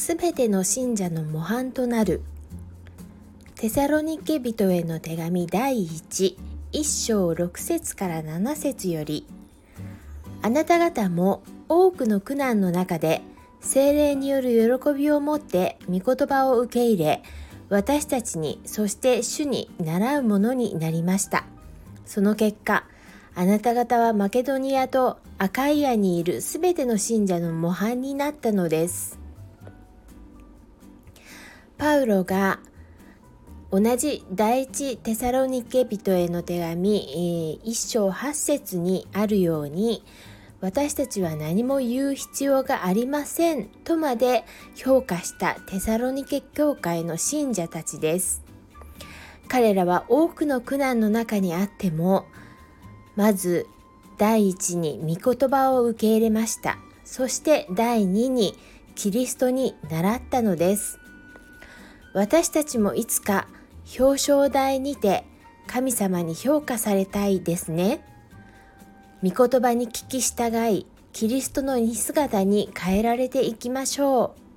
すべての信者の模範となる。テサロニケ人への手紙第1 1章6節から7節よりあなた方も多くの苦難の中で精霊による喜びを持って御言葉を受け入れ私たちにそして主に習うものになりました。その結果あなた方はマケドニアとアカイアにいるすべての信者の模範になったのです。パウロが同じ第一テサロニケ人への手紙、え、1章8節にあるように私たちは何も言う必要がありませんとまで評価したテサロニケ教会の信者たちです。彼らは多くの苦難の中にあってもまず第一に御言葉を受け入れました。そして第二にキリストに習ったのです。私たちもいつか表彰台にて神様に評価されたいですね。御言葉に聞き従い、キリストの似姿に変えられていきましょう。